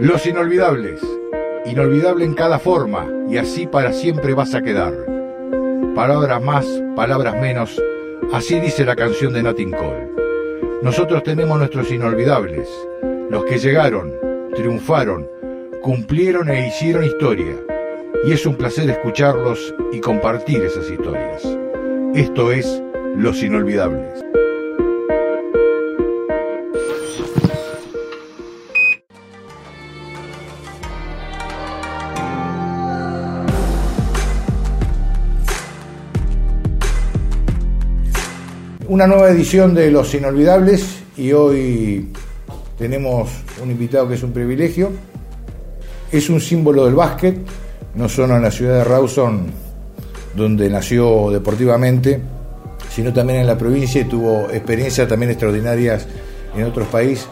Los inolvidables. Inolvidable en cada forma y así para siempre vas a quedar. Palabras más, palabras menos, así dice la canción de Notting Cole. Nosotros tenemos nuestros inolvidables, los que llegaron, triunfaron, cumplieron e hicieron historia. Y es un placer escucharlos y compartir esas historias. Esto es Los Inolvidables. Una nueva edición de Los Inolvidables y hoy tenemos un invitado que es un privilegio. Es un símbolo del básquet, no solo en la ciudad de Rawson, donde nació deportivamente, sino también en la provincia y tuvo experiencias también extraordinarias en otros países,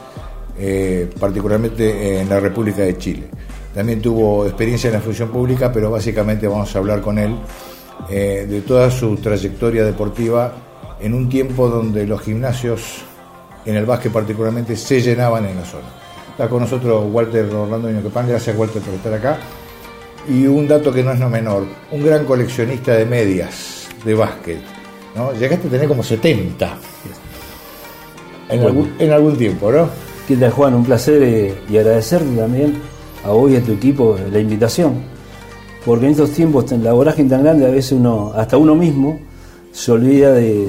eh, particularmente en la República de Chile. También tuvo experiencia en la función pública, pero básicamente vamos a hablar con él eh, de toda su trayectoria deportiva en un tiempo donde los gimnasios, en el básquet particularmente, se llenaban en la zona. Está con nosotros Walter Orlando Inoquepan, gracias Walter por estar acá. Y un dato que no es no menor, un gran coleccionista de medias de básquet. ¿no? Llegaste a tener como 70 en, Bueno. algún, en algún tiempo, ¿no? ¿Qué tal, Juan? Un placer eh, y agradecerte también a vos y a tu equipo la invitación. Porque en estos tiempos, en la vorágine tan grande, a veces uno, hasta uno mismo, se olvida de,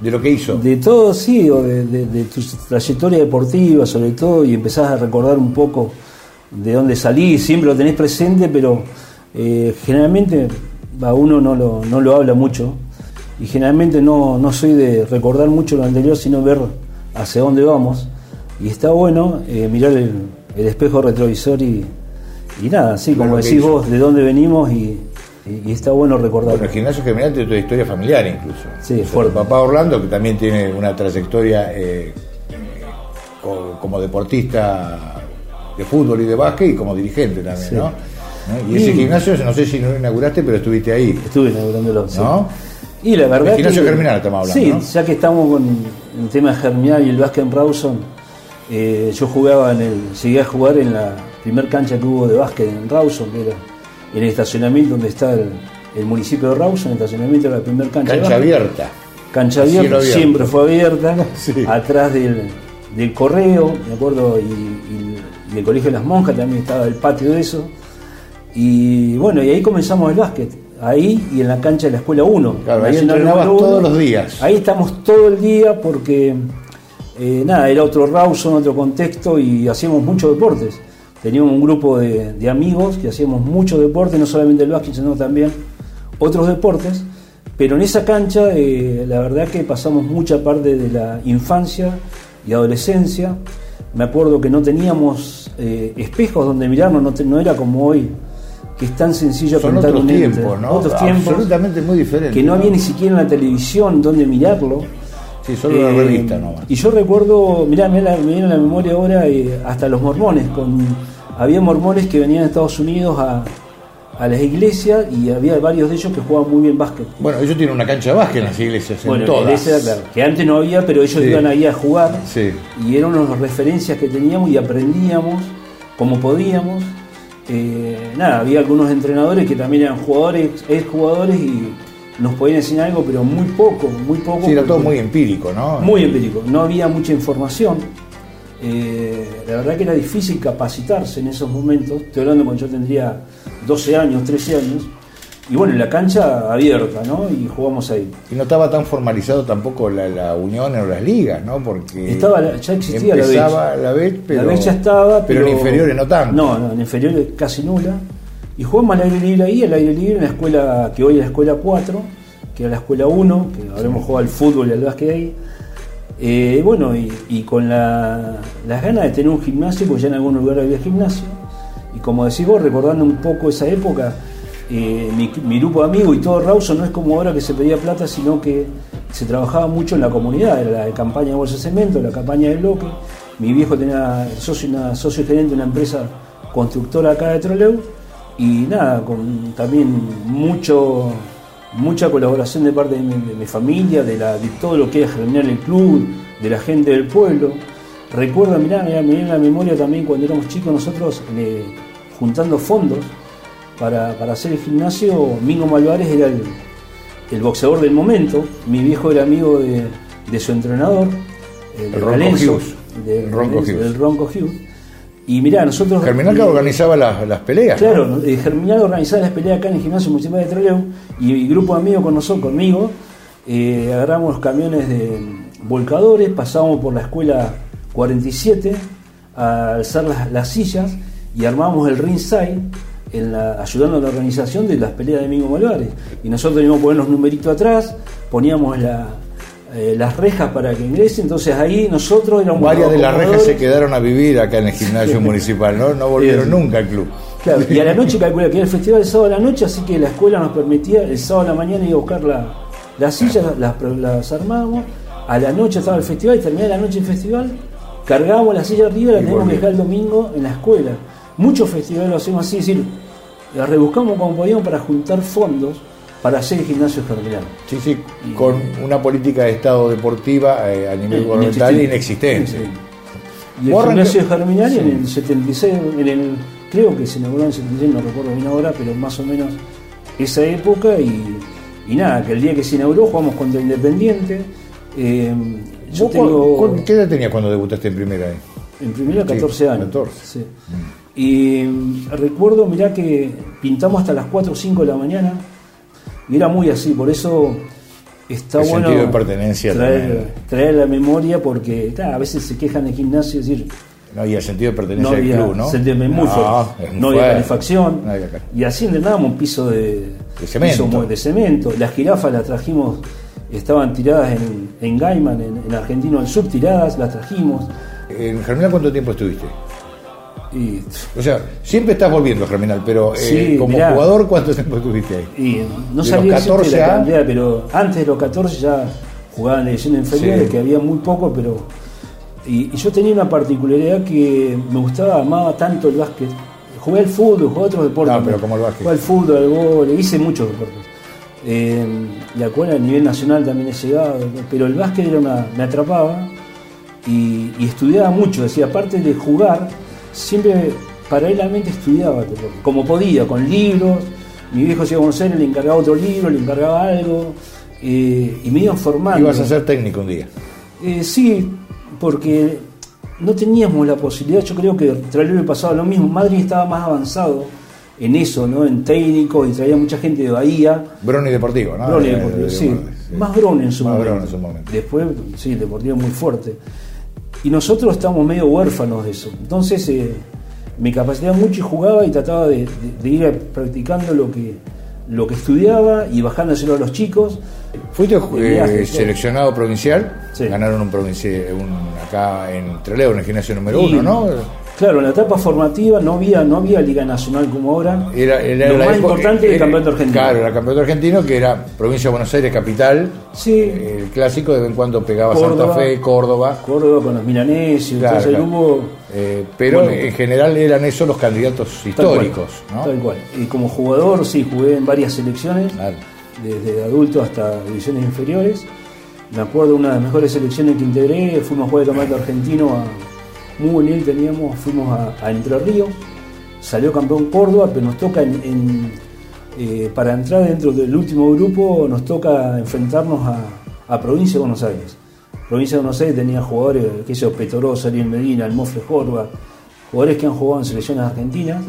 De lo que hizo. de todo, sí, o de, de- de tu trayectoria deportiva, sobre todo, y empezás a recordar un poco de dónde salís. Siempre lo tenés presente, pero eh, generalmente a uno no lo, no lo habla mucho. Y generalmente no, no soy de recordar mucho lo anterior, sino ver hacia dónde vamos. Y está bueno eh, mirar el, el espejo retrovisor y, y nada, sí, Ver como decís hizo. vos, de dónde venimos y, y- y está bueno recordar. Bueno, el gimnasio general tiene tu historia familiar incluso. Sí, sea, fuerte. papá Orlando, que también tiene una trayectoria eh, co- como deportista de fútbol y de básquet y como dirigente también, Sí. ¿no? ¿No? Y ese gimnasio, no sé si no lo inauguraste, pero estuviste ahí. Estuve inaugurándolo. sí. ¿No? Y la verdad. El gimnasio que- Germinal estamos hablando, Sí, ¿no? ya que estamos con el tema de Germinal y el básquet en Rawson, eh, yo jugaba en el. Llegué a jugar en la primer cancha que hubo de básquet en Rawson, que era el estacionamiento donde está el, el municipio de Rawson, el estacionamiento era la primer cancha. Cancha abierta. Cancha abierta, siempre fue abierta, Sí. atrás del, del correo, me acuerdo, y, y- y el colegio de las monjas también estaba el patio de eso. Y bueno, y ahí comenzamos el básquet, ahí y en la cancha de la escuela 1. Claro, ahí entrenabas todos los días. Ahí estamos todo el día porque, eh, nada, era otro Rawson, otro contexto y hacíamos muchos deportes. Teníamos un grupo de, de amigos que hacíamos muchos deportes, no solamente el básquet, sino también otros deportes. Pero en esa cancha, eh, la verdad que pasamos mucha parte de la infancia y adolescencia. Me acuerdo que no teníamos eh, espejos donde mirarnos, no, te- no era como hoy, que es tan sencillo Son otros un tiempos, ¿no? Otros tiempos Absolutamente muy diferentes. que no había ni siquiera en la televisión donde mirarlo. Sí, solo una Eh, revista nomás. Y yo recuerdo, mirá, me, la- me viene a la memoria ahora eh, hasta los mormones. Con, había mormones que venían a Estados Unidos a, a las iglesias y había varios de ellos que jugaban muy bien básquet. Bueno, ellos tienen una cancha de básquet en las iglesias, en Bueno, todas. iglesia, claro, que antes no había, pero ellos Sí. iban ahí a jugar Sí. y eran unas referencias que teníamos y aprendíamos como podíamos. Eh, nada, había algunos entrenadores que también eran jugadores, ex jugadores y nos podían enseñar algo, pero muy poco, muy poco. Sí, era todo muy empírico, ¿no? muy empírico, no había mucha información. Eh, la verdad que era difícil capacitarse en esos momentos. Estoy hablando cuando yo tendría 12 años, 13 años. Y bueno, en la cancha abierta, ¿no? Y jugamos ahí. Y no estaba tan formalizado tampoco la, la unión en las ligas, ¿no? Porque Estaba ya existía la empezaba la B, pero, la vez ya estaba, pero, pero en inferiores no tanto. No, no, en inferiores casi nula. Y jugamos al aire libre ahí, al aire libre en la escuela que hoy es la escuela 4, que era la escuela 1, que habremos jugado al fútbol y al básquet ahí. Eh, bueno, y, con la- las ganas de tener un gimnasio, porque ya en algún lugar había gimnasio. Y como decís vos, recordando un poco esa época, eh, mi, grupo de amigos y todo Rawson no es como ahora que se pedía plata, sino que se trabajaba mucho en la comunidad, era la campaña de bolsa de cemento, la campaña de bloque. Mi viejo tenía socio, una, socio gerente de una empresa constructora acá de Troleu y nada, con también mucho mucha colaboración de parte de mi, de mi familia, de, la, de todo lo que era germinar el club, de la gente del pueblo. recuerdo, mirá, mirá, me viene en la memoria también cuando éramos chicos nosotros eh, juntando fondos para, para hacer el gimnasio, Mingo Malvares era el, el boxeador del momento, mi viejo era amigo de, de su entrenador, El Ronco Hughes. de- El Ronco del- Hughes. del Ronco Hughes. Y mirá, nosotros... Germinal que eh, organizaba las, las peleas. ¿no? Claro, eh, Germinal organizaba las peleas acá en el gimnasio municipal de Trelew y mi grupo de amigos con nosotros, conmigo, eh, agarramos los camiones de volcadores, pasábamos por la escuela 47 a alzar las, las sillas y armábamos el ringside en la- ayudando a la organización de las peleas de Mingo Malvares. Y nosotros íbamos a poner los numeritos atrás, poníamos la- eh, las rejas para que ingrese, entonces ahí nosotros éramos Varias de las rejas se quedaron a vivir acá en el gimnasio municipal, ¿no? No volvieron nunca al club. Claro, y a la noche calcula que era el festival el sábado a la noche, así que la escuela nos permitía el sábado a la mañana ir a buscar la- las sillas, las, las armábamos, a la noche estaba el festival y terminaba la noche el festival, cargábamos la silla arriba y la teníamos que dejar el domingo en la escuela. Muchos festivales lo hacemos así, es decir, la rebuscamos como podíamos para juntar fondos para hacer el gimnasio germinal. Sí, sí, con una política de Estado deportiva eh, a nivel gubernamental inexistente. Y el arranca- gimnasio germinal Sí. en el 76, en el, creo que se inauguró en el 76, no recuerdo bien ahora, pero más o menos esa época y, y nada, que el día que se inauguró jugamos contra Independiente. eh, yo ¿Vos tengo cu- cu- ¿Qué edad tenías cuando debutaste en primera? eh? en primera Sí, 14 años. 14. sí. Y mm, recuerdo, mirá que pintamos hasta las 4 o 5 de la mañana y era muy así, por eso está El bueno sentido de pertenencia traer, traer la memoria porque a veces se quejan del gimnasio, es decir, No, y el sentido de pertenencia no al había club, ¿no? sentido de- muy No, fuerte. no había calefacción No había y así entrenábamos un piso de, De cemento. piso muy- de cemento. Las jirafas las trajimos, estaban tiradas en, en Gaiman, en, en Argentino del Sur, tiradas, las trajimos. ¿En Germinal cuánto tiempo estuviste? Y, O sea, siempre estás volviendo Germinal, pero eh, como mirá. jugador, ¿cuánto tiempo estuviste ahí? y no De sabía los 14 decirte la a- cantidad, pero antes de los 14 ya jugaban en divisiones inferiores, Sí. que había muy poco, pero. Y, y yo tenía una particularidad que me gustaba, amaba tanto el básquet. Jugué al fútbol, jugué a otros deportes. No, pero como el básquet. Jugué al fútbol, al gol, hice muchos deportes. Eh, y a cual a nivel nacional también he llegado, pero el básquet era una, me atrapaba y, y estudiaba mucho. Decía, aparte de jugar, siempre paralelamente estudiaba, como podía, con libros. Mi viejo se iba a Aires, le encargaba otro libro, le encargaba algo, eh, y me iban formando. Ibas a ser técnico un día. Eh, sí, porque no teníamos la posibilidad, yo creo que Trelew le pasaba lo mismo, Madrid estaba más avanzado en eso, ¿no? En técnico y traía mucha gente de Bahía. Brony Deportivo, ¿no? Brony Eh, Deportivo, de- sí. Más Brony en su Más momento. Brony en su momento. Después, sí, Deportivo muy fuerte. Y nosotros estábamos medio huérfanos de eso. Entonces eh, me capacitaba mucho y jugaba y trataba de, de- de ir practicando lo que, lo que estudiaba y bajándoselo a los chicos. Fuiste eh, seleccionado provincial, Sí. ganaron un provincial acá en Trelew, en el gimnasio número Y, uno, ¿no? Claro, en la etapa formativa no había, no había Liga Nacional como ahora. Era, era Lo más importante era el campeonato argentino. Claro, era el campeonato argentino, que era provincia de Buenos Aires, capital. Sí. El clásico, de vez en cuando pegaba Córdoba. Santa Fe, Córdoba. Córdoba con los milanesios, Claro, entonces claro. hubo Eh, pero Bueno. en general eran esos los candidatos tal históricos, cual, ¿no? Tal cual. Y como jugador sí jugué en varias selecciones, Claro. desde adulto hasta divisiones inferiores. Me acuerdo una de las mejores selecciones que integré, fuimos a jugar el campeonato argentino a muy buen teníamos, fuimos a, Entre Ríos, salió campeón Córdoba, pero nos toca eh, para entrar dentro del último grupo nos toca enfrentarnos a, Provincia de Buenos Aires. Provincia de Buenos Aires tenía jugadores, que sé Petorosa, Ariel Medina, el Mofle Jorba, jugadores que han jugado en selecciones argentinas.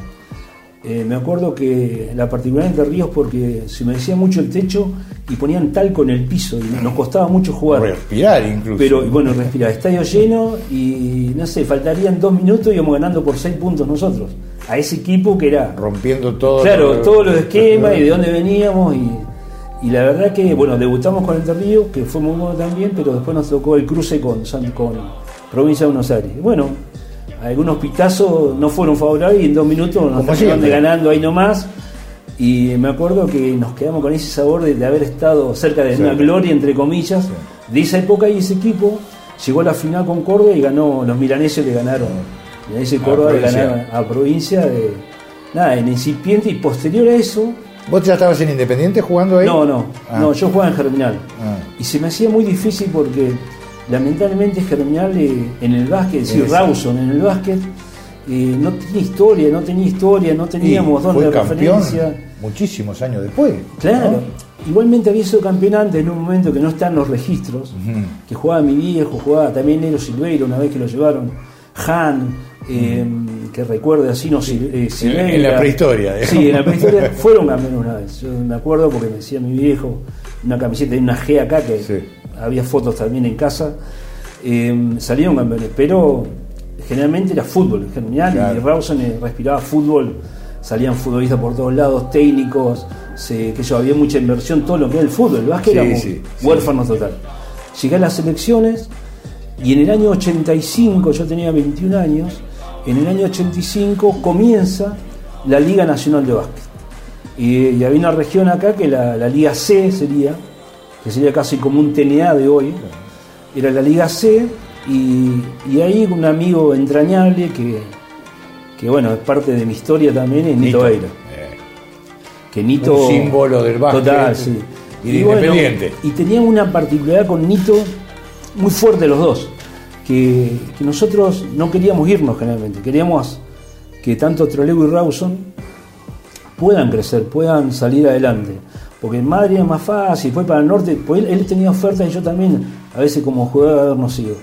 Eh, me acuerdo que la particularidad de Ríos porque se me decía mucho el techo y ponían talco en el piso y nos costaba mucho jugar. Respirar incluso. Pero bueno, respira, estadio lleno y no sé, faltarían dos minutos y íbamos ganando por seis puntos nosotros. A ese equipo que era, rompiendo todo. claro, todos los esquemas y de dónde veníamos y, y la verdad que, bueno, debutamos con Entre Ríos, que fue muy bueno también, pero después nos tocó el cruce con, San- con Provincia de Buenos Aires. Bueno, algunos pitazos no fueron favorables y en dos minutos nos de siempre. ganando ahí nomás. Y me acuerdo que nos quedamos con ese sabor de, de haber estado cerca de Sí. una gloria, entre comillas, de esa época y ese equipo llegó a la final con Córdoba y ganó, los milaneses le ganaron. A Córdoba le ganaron a provincia de nada, en incipiente y posterior a eso, ¿Vos ya estabas en Independiente jugando ahí? no, no, Ah. no, yo jugaba en Germinal. Ah. Y se me hacía muy difícil porque lamentablemente Germinal eh, en el básquet, decir, Rawson en el básquet, eh, no tenía historia, no tenía historia, no teníamos dónde de referencia. Muchísimos años después. Claro. Igualmente había sido campeón en un momento que no está en los registros, que jugaba mi viejo, jugaba también Nero Silveiro, una vez que lo llevaron, Han, eh, que recuerde así, no eh, En la prehistoria. Sí, en la prehistoria fueron campeones una vez. Yo me acuerdo porque me decía mi viejo, una camiseta de una G acá, que había fotos también en casa. Eh, salieron campeones, pero generalmente era fútbol, genial, y Rawson respiraba fútbol, salían futbolistas por todos lados, técnicos, que yo había mucha inversión, todo lo que era el fútbol, el básquet era huérfano total. Llegué a las elecciones y en el año 85, yo tenía 21 años, en el año 85 comienza la Liga Nacional de Básquet. Y, había una región acá que la, la, Liga C sería, que sería casi como un TNA de hoy, era la Liga C, y, y ahí un amigo entrañable que, que, bueno, es parte de mi historia también, es Nito, Eira. Eh. Que Nito, un símbolo del básquet. Total, sí. Y, independiente. y tenía una particularidad con Nito muy fuerte los dos que, nosotros no queríamos irnos generalmente, queríamos que tanto Troleo y Rawson puedan crecer, puedan salir adelante. Porque en Madrid es más fácil, fue para el norte, pues él, tenía ofertas y yo también, a veces como jugador habernos ido.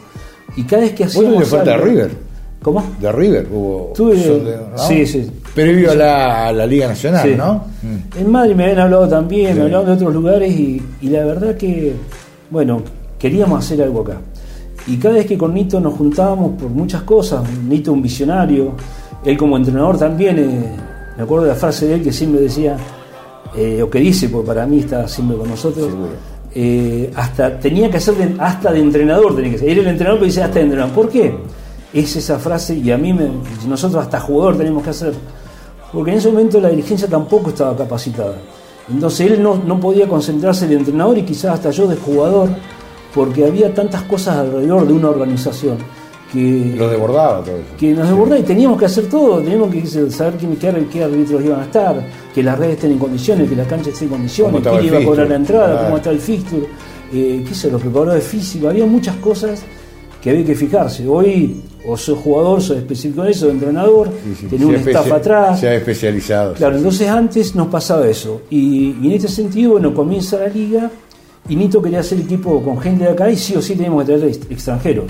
Y cada vez que hacíamos. ¿Vos oferta de River? ¿Cómo? De River hubo. Tuve, Sí, sí. Previo a la, la, Liga Nacional, ¿no? Mm. En Madrid me habían hablado también, me hablaban de otros lugares y, y la verdad que, bueno, queríamos hacer algo acá. Y cada vez que con Nito nos juntábamos por muchas cosas, Nito un visionario, él como entrenador también, eh, me acuerdo de la frase de él que siempre decía, eh, o que dice, porque para mí está siempre con nosotros, eh, hasta tenía que ser hasta de entrenador, tenía que ser. Era el entrenador pero dice hasta de entrenador. ¿Por qué? Es esa frase y a mí me, nosotros hasta jugador tenemos que hacer. Porque en ese momento la dirigencia tampoco estaba capacitada. Entonces él no, no podía concentrarse de entrenador y quizás hasta yo de jugador porque había tantas cosas alrededor de una organización que... Lo desbordaba todo eso. Que nos desbordaba y teníamos que hacer todo, teníamos que saber quién, qué, qué árbitros iban a estar, que las redes estén en condiciones, que la cancha esté en condiciones, quién iba a cobrar la entrada, cómo está el fixture, eh, qué sé, los preparadores físicos, había muchas cosas que había que fijarse. Hoy o soy jugador, soy específico en eso, entrenador, tenía un staff atrás. Se ha especializado. Claro, entonces antes nos pasaba eso. Y, y, en este sentido, bueno, comienza la liga y Nito quería hacer equipo con gente de acá y sí o sí teníamos que traer extranjeros.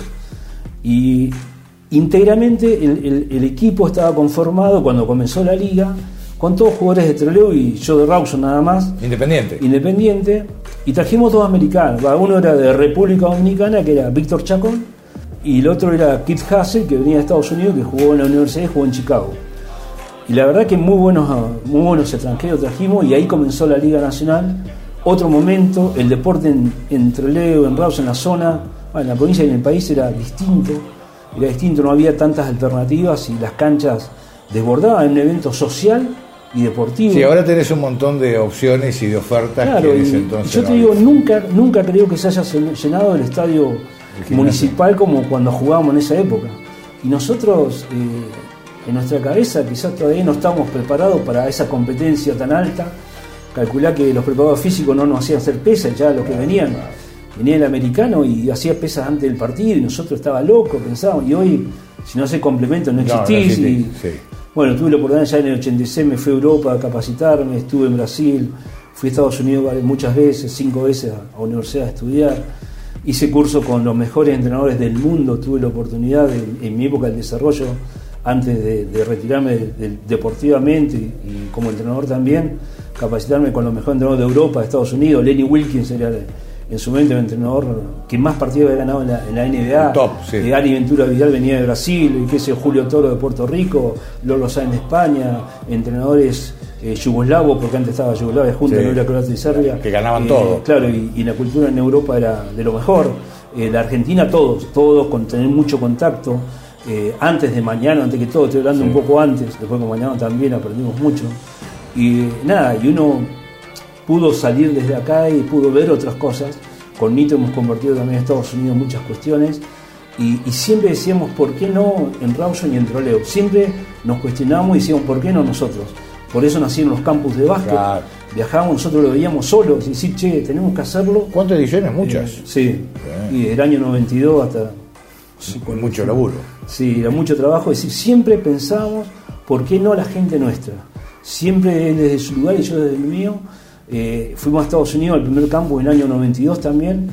Y íntegramente el, equipo estaba conformado cuando comenzó la liga con todos jugadores de troleo y yo de Rawson nada más. Independiente. Independiente. Y trajimos dos americanos. Uno era de República Dominicana, que era Víctor Chacón, y el otro era Kit Hassel, que venía de Estados Unidos, que jugó en la universidad y jugó en Chicago. Y la verdad que muy buenos, muy buenos extranjeros trajimos y ahí comenzó la Liga Nacional otro momento, el deporte en, en Troleo, en Raus, en la zona, en la provincia y en el país era distinto, era distinto, no había tantas alternativas y las canchas desbordaban en un evento social y deportivo. Sí, ahora tenés un montón de opciones y de ofertas claro, que entonces. Yo te digo, nunca, nunca creo que se haya llenado el estadio municipal como cuando jugábamos en esa época. Y nosotros, eh, en nuestra cabeza, quizás todavía no estamos preparados para esa competencia tan alta calculá que los preparadores físicos no nos hacían hacer pesas, ya los que venían, venía el americano y hacía pesas antes del partido y nosotros estaba loco, pensábamos, y hoy si no hace complemento no existís. Bueno, tuve la oportunidad ya en el 86, me fui a Europa a capacitarme, estuve en Brasil, fui a Estados Unidos muchas veces, cinco veces a, la universidad a estudiar. Hice curso con los mejores entrenadores del mundo, tuve la oportunidad en mi época del desarrollo, antes de, retirarme deportivamente y como entrenador también, capacitarme con los mejores entrenadores de Europa, de Estados Unidos. Lenny Wilkins era en su momento el entrenador que más partidos había ganado en la, NBA. Top, sí. Eh, Ari Ventura Vidal venía de Brasil, y qué sé, Julio Toro de Puerto Rico, Lolo Sáenz de España, entrenadores eh, yugoslavos, porque antes estaba Yugoslavia junto, no era Croacia y Serbia. Que ganaban todo. Eh, claro, y, la cultura en Europa era de lo mejor. la Argentina, todos, todos con tener mucho contacto. antes de mañana, antes que todo, estoy hablando un poco antes, después de mañana también aprendimos mucho. Y nada, y uno pudo salir desde acá y pudo ver otras cosas. Con Nito hemos convertido también en Estados Unidos muchas cuestiones. Y, siempre decíamos, ¿por qué no en Rawson y en Troleo? Siempre nos cuestionábamos y decíamos, ¿por qué no nosotros? Por eso nacieron los campus de básquet, viajábamos, nosotros lo veíamos solos, y decir, che, tenemos que hacerlo. ¿Cuántas ediciones? Muchas. Eh, sí, y del año 92 hasta... con mucho laburo. Sí, era mucho trabajo, es decir, siempre pensamos, ¿por qué no la gente nuestra? Siempre desde su lugar y yo desde el mío, eh, fuimos a Estados Unidos al primer campo en el año 92 también,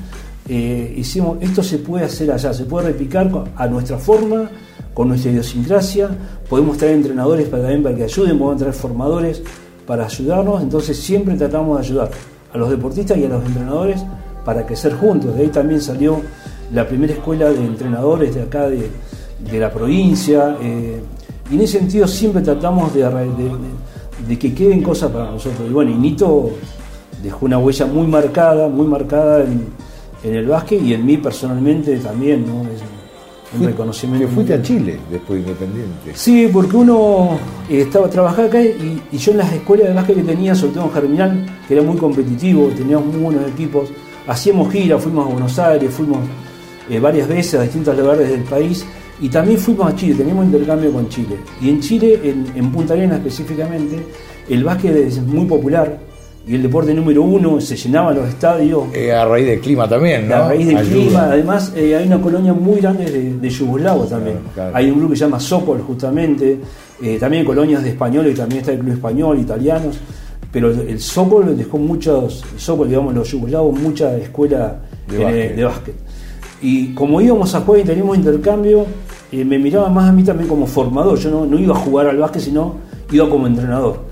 eh, hicimos, esto se puede hacer allá, se puede replicar a nuestra forma, con nuestra idiosincrasia, podemos traer entrenadores para, también para que ayuden, podemos traer formadores para ayudarnos, entonces siempre tratamos de ayudar a los deportistas y a los entrenadores para crecer juntos. De ahí también salió la primera escuela de entrenadores de acá de, la provincia. Eh, y en ese sentido siempre tratamos de, de, que queden cosas para nosotros. Y bueno, y Nito dejó una huella muy marcada, muy marcada en, en el básquet y en mí personalmente también, ¿no? un reconocimiento. Que fuiste a Chile después independiente. Sí, porque uno eh, estaba trabajando acá y, yo en las escuelas de básquet que tenía, sobre todo en Germinal, que era muy competitivo, teníamos muy buenos equipos, hacíamos giras, fuimos a Buenos Aires, fuimos eh, varias veces a distintos lugares del país y también fuimos a Chile, teníamos intercambio con Chile. Y en Chile, en, en Punta Arenas específicamente, el básquet es muy popular, y el deporte número uno, se llenaban los estadios. Eh, a raíz del clima también, ¿no? A raíz del clima, además eh, hay una colonia muy grande de, de yugoslavos también. Hay un grupo que se llama Sopol, justamente, eh, también colonias de españoles, también está el club español, italianos, pero el Sopol dejó muchos, Sopol, digamos, los yugoslavos, mucha escuela de básquet. Y como íbamos a jugar y teníamos intercambio, me miraba más a mí también como formador, yo no, no iba a jugar al básquet, sino iba como entrenador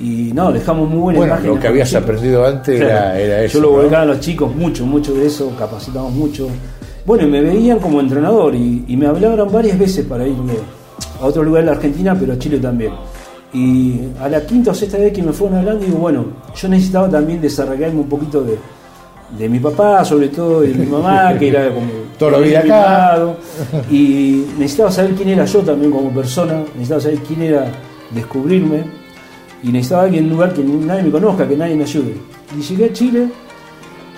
y no, dejamos muy buena bueno, Lo que habías aprendido antes era, eso. Yo lo volcaba a los chicos mucho, mucho de eso, capacitamos mucho. Bueno, y me veían como entrenador y, me hablaron varias veces para ir a otro lugar de la Argentina, pero a Chile también. Y a la quinta o sexta vez que me fueron hablando, digo, bueno, yo necesitaba también desarrollarme un poquito de, de mi papá, sobre todo de mi mamá, que era como todo lo vida acá. Y necesitaba saber quién era yo también como persona, necesitaba saber quién era descubrirme y necesitaba alguien en un lugar que nadie me conozca, que nadie me ayude. Y llegué a Chile,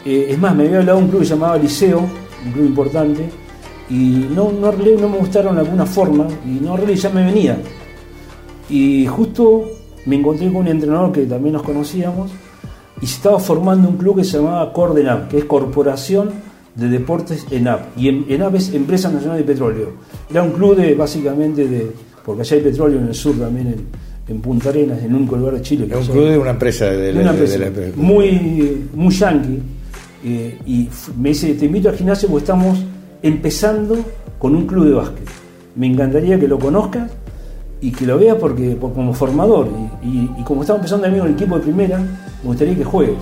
eh, es más, me había hablado de un club que se llamaba Liceo, un club importante, y no, no, no me gustaron de alguna forma, y no arreglé, ya me venía. Y justo me encontré con un entrenador que también nos conocíamos, y se estaba formando un club que se llamaba Cordenap, que es Corporación de Deportes ENAP. Y ENAP es Empresa Nacional de Petróleo. Era un club de, básicamente, de, porque allá hay petróleo en el sur también, en, en Punta Arenas, en un lugar de Chile. Es un club de una empresa de, la, empresa, muy, muy yankee. Eh, y me dice, te invito al gimnasio porque estamos empezando con un club de básquet. Me encantaría que lo conozcas y que lo veas porque, como formador. Y, como estamos empezando también con el equipo de primera, me gustaría que juegues.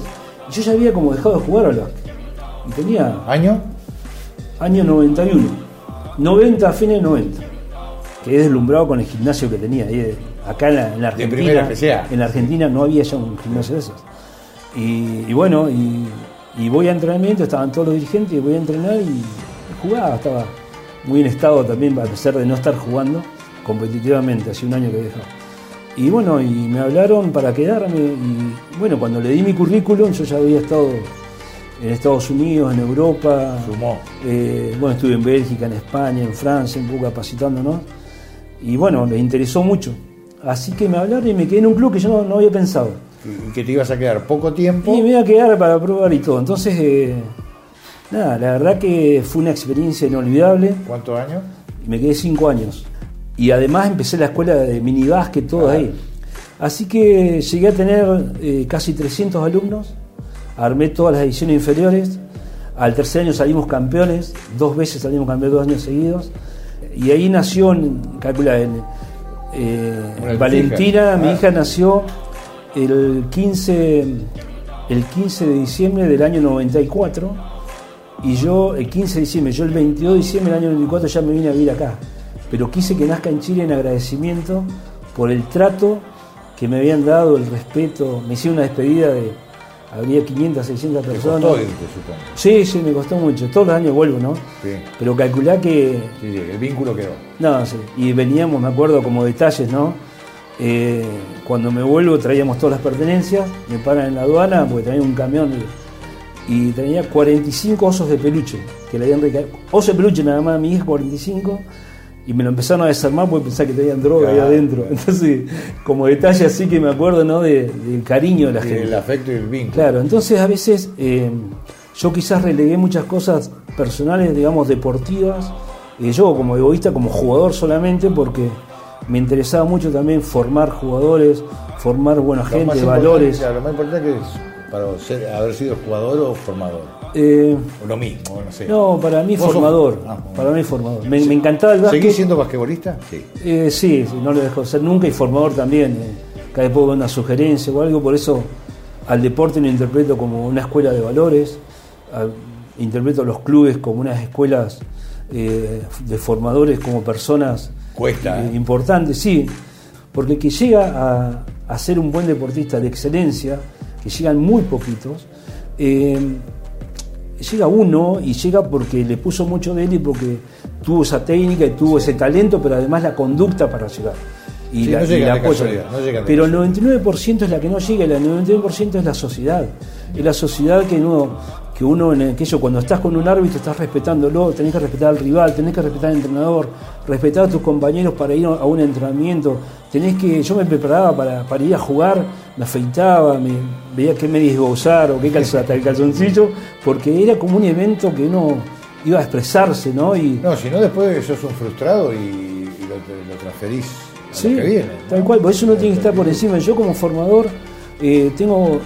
Y yo ya había como dejado de jugar al básquet. Y tenía... ¿Año? Año 91. 90, fines 90. Quedé deslumbrado con el gimnasio que tenía. Ahí acá en la, Argentina, en la Argentina no había ya un gimnasio de esos. Y, bueno, y, voy a entrenamiento, estaban todos los dirigentes, voy a entrenar y jugaba, estaba muy en estado también, a pesar de no estar jugando competitivamente, hace un año que dejó. Y bueno, y me hablaron para quedarme, y bueno, cuando le di mi currículum, yo ya había estado en Estados Unidos, en Europa. Eh, bueno, estuve en Bélgica, en España, en Francia, un poco capacitándonos. Y bueno, me interesó mucho. Así que me hablaron y me quedé en un club que yo no, había pensado. ¿Y que te ibas a quedar poco tiempo? Y me iba a quedar para probar y todo. Entonces, eh, nada, la verdad que fue una experiencia inolvidable. ¿Cuántos años? Me quedé cinco años. Y además empecé la escuela de mini básquet, todo ahí. Así que llegué a tener eh, casi 300 alumnos, armé todas las ediciones inferiores. Al tercer año salimos campeones, dos veces salimos campeones dos años seguidos. Y ahí nació, calcula, en, eh, Valentina, mi ah. hija, nació el 15, el 15 de diciembre del año 94 y yo el 15 de diciembre, yo el 22 de diciembre del año 94 ya me vine a vivir acá. Pero quise que nazca en Chile en agradecimiento por el trato que me habían dado, el respeto. Me hicieron una despedida de habría 500, 600 personas. Costó irte, supongo. Sí, sí, me costó mucho. Todos los años vuelvo, ¿no? Sí. Pero calculá que. Sí, sí, el vínculo quedó. No, sí. Y veníamos, me acuerdo, como detalles, ¿no? Eh, cuando me vuelvo traíamos todas las pertenencias, me paran en la aduana porque traía un camión y, tenía 45 osos de peluche que le habían regalado. Osos de peluche nada más, mi hija 45 y me lo empezaron a desarmar porque pensaba que tenían droga ahí Claro. adentro. Entonces, como detalle así que me acuerdo, ¿no? De- del cariño de la gente. El afecto y el vínculo. Claro, entonces a veces eh, yo quizás relegué muchas cosas personales, digamos, deportivas, eh, yo como egoísta, como jugador solamente, porque me interesaba mucho también formar jugadores, formar buena Lo gente, valores. claro, lo más importante es para ser- haber sido jugador o formador. Eh, O lo mismo, no sé. no, para mí formador, Ah, bueno. para mí formador. Me, me encantaba el básquet. ¿Seguís siendo basquetbolista? Sí. Eh, sí, no lo dejo de ser nunca y formador también. eh. cada vez puedo dar una sugerencia o algo, por eso al deporte lo interpreto como una escuela de valores, al- interpreto a los clubes como unas escuelas eh, de formadores como personas Cuesta, ¿eh? importantes, sí, porque el que llega a, a ser un buen deportista de excelencia, que llegan muy poquitos, eh, llega uno y llega porque le puso mucho de él y porque tuvo esa técnica y tuvo ese talento, pero además la conducta para llegar. Y Sí, la, no y la no pero el 99% es la que no llega, el 99% es la sociedad. Es la sociedad que uno, que uno en aquello, cuando estás con un árbitro, estás respetándolo, tenés que respetar al rival, tenés que respetar al entrenador, respetar a tus compañeros para ir a un entrenamiento. Tenés que, yo me preparaba para, para ir a jugar, me afeitaba, me veía qué medias iba a usar o qué calza- el calzoncillo, porque era como un evento que uno iba a expresarse, ¿no? Y, No, si no después sos un frustrado y, y lo, lo transferís a Sí, lo que viene. ¿no? tal cual, por eso uno tiene que estar por encima. Yo como formador eh, tengo,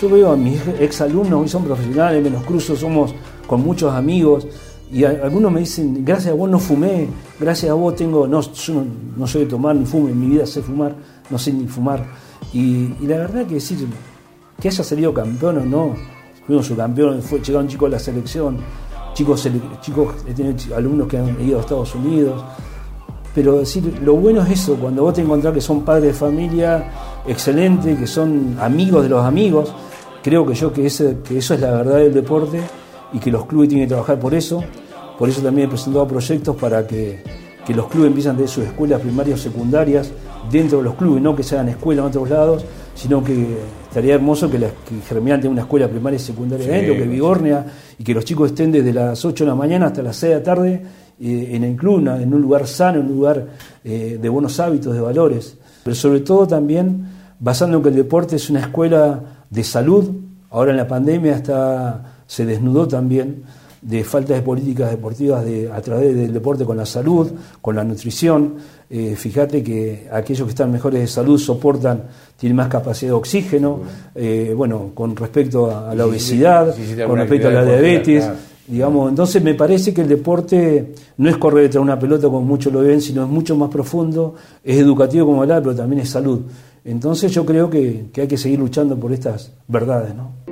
yo veo a mis ex alumnos, hoy son profesionales, menos cruzo, somos con muchos amigos, y a- algunos me dicen, gracias a vos no fumé, gracias a vos tengo, no, yo no, no soy de tomar ni fumo, en mi vida sé fumar, no sé ni fumar. Y, la verdad que decir, que haya salido campeón o no, fuimos su campeón, fue, llegaron chicos a la selección, chicos, chicos, ch- alumnos que han ido a Estados Unidos, pero decir, lo bueno es eso, cuando vos te encontrás que son padres de familia excelentes, que son amigos de los amigos, creo que yo que, ese, que eso es la verdad del deporte y que los clubes tienen que trabajar por eso. Por eso también he presentado proyectos para que, que los clubes empiezan tener sus escuelas primarias o secundarias dentro de los clubes, no que se hagan escuelas en otros lados, sino que estaría hermoso que, la, que Germinal tenga una escuela primaria y secundaria Sí, dentro, que sí. Vigornia, y que los chicos estén desde las 8 de la mañana hasta las 6 de la tarde eh, en el club, en un lugar sano, en un lugar eh, de buenos hábitos, de valores. Pero sobre todo también basando en que el deporte es una escuela de salud, ahora en la pandemia está, se desnudó también de falta de políticas deportivas de, a través del deporte con la salud, con la nutrición. Eh, fíjate que aquellos que están mejores de salud soportan, tienen más capacidad de oxígeno, eh, bueno, con respecto a, a la obesidad, sí, sí, sí, con respecto a la diabetes. claro. Digamos, entonces me parece que el deporte no es correr detrás de una pelota como muchos lo ven, sino es mucho más profundo, es educativo como hablar, pero también es salud. Entonces yo creo que, que hay que seguir luchando por estas verdades, ¿no?